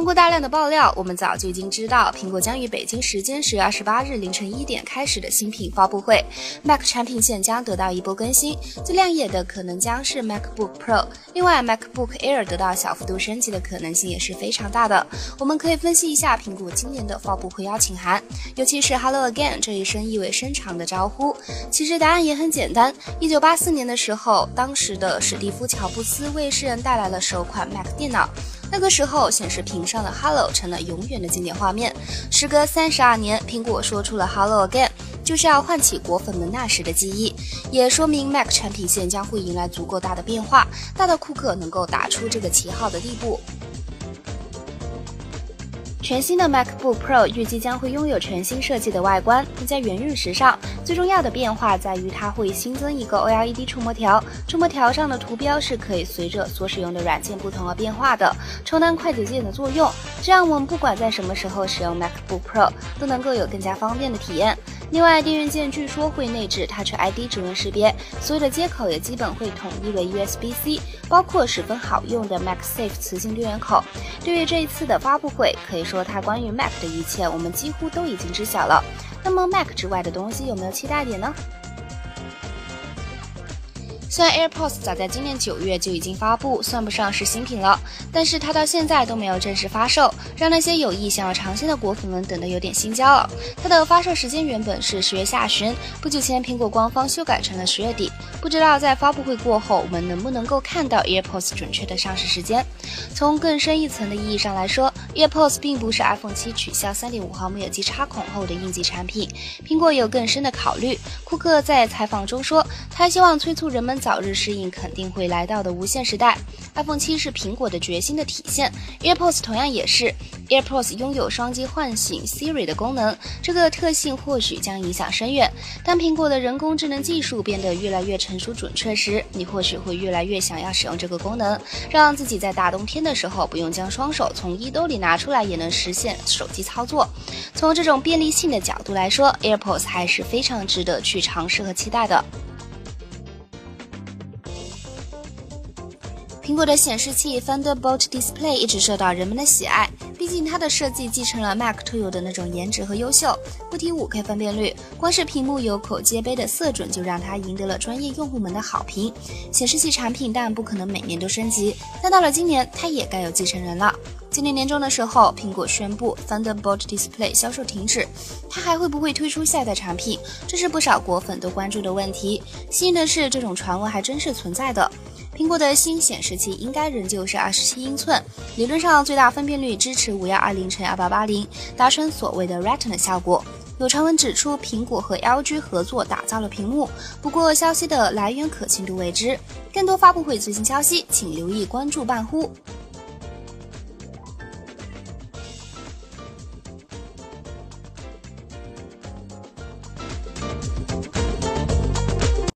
通过大量的爆料，我们早就已经知道，苹果将于北京时间十月二十八日凌晨一点开始的新品发布会，Mac 产品线将得到一波更新。最亮眼的可能将是 MacBook Pro，另外 MacBook Air 得到小幅度升级的可能性也是非常大的。我们可以分析一下苹果今年的发布会邀请函，尤其是 Hello Again 这一声意味深长的招呼。其实答案也很简单，一九八四年的时候，当时的史蒂夫乔布斯为世人带来了首款 Mac 电脑。那个时候，显示屏上的 Hello 成了永远的经典画面。时隔三十二年，苹果说出了 Hello Again，就是要唤起果粉们那时的记忆，也说明 Mac 产品线将会迎来足够大的变化，大到库克能够打出这个旗号的地步。全新的 MacBook Pro 预计将会拥有全新设计的外观，更加圆润时尚。最重要的变化在于它会新增一个 OLED 触摸条，触摸条上的图标是可以随着所使用的软件不同而变化的，充当快捷键的作用。这样我们不管在什么时候使用 MacBook Pro，都能够有更加方便的体验。另外，电源键据说会内置 Touch ID 指纹识别，所有的接口也基本会统一为 USB-C，包括十分好用的 MacSafe 磁性电源口。对于这一次的发布会，可以说它关于 Mac 的一切，我们几乎都已经知晓了。那么 Mac 之外的东西有没有期待点呢？虽然 AirPods 早在今年九月就已经发布，算不上是新品了，但是它到现在都没有正式发售，让那些有意想要尝鲜的果粉们等得有点心焦了。它的发售时间原本是十月下旬，不久前苹果官方修改成了十月底，不知道在发布会过后，我们能不能够看到 AirPods 准确的上市时间。从更深一层的意义上来说，AirPods 并不是 iPhone 7取消3.5毫米耳机插孔后的应急产品，苹果有更深的考虑。库克在采访中说，他希望催促人们。早日适应肯定会来到的无线时代，iPhone 七是苹果的决心的体现，AirPods 同样也是。AirPods 拥有双击唤醒 Siri 的功能，这个特性或许将影响深远。当苹果的人工智能技术变得越来越成熟准确时，你或许会越来越想要使用这个功能，让自己在大冬天的时候不用将双手从衣兜里拿出来也能实现手机操作。从这种便利性的角度来说，AirPods 还是非常值得去尝试和期待的。苹果的显示器 Thunderbolt Display 一直受到人们的喜爱，毕竟它的设计继承了 Mac 特有的那种颜值和优秀。不提 5K 分辨率，光是屏幕有口皆碑的色准就让它赢得了专业用户们的好评。显示器产品当然不可能每年都升级，但到了今年，它也该有继承人了。今年年中的时候，苹果宣布 Thunderbolt Display 销售停止，它还会不会推出下一代产品？这是不少果粉都关注的问题。幸运的是，这种传闻还真是存在的。苹果的新显示器应该仍旧是二十七英寸，理论上最大分辨率支持五幺二零乘二八八零，达成所谓的 Retina 效果。有传闻指出，苹果和 LG 合作打造了屏幕，不过消息的来源可信度未知。更多发布会最新消息，请留意关注半呼。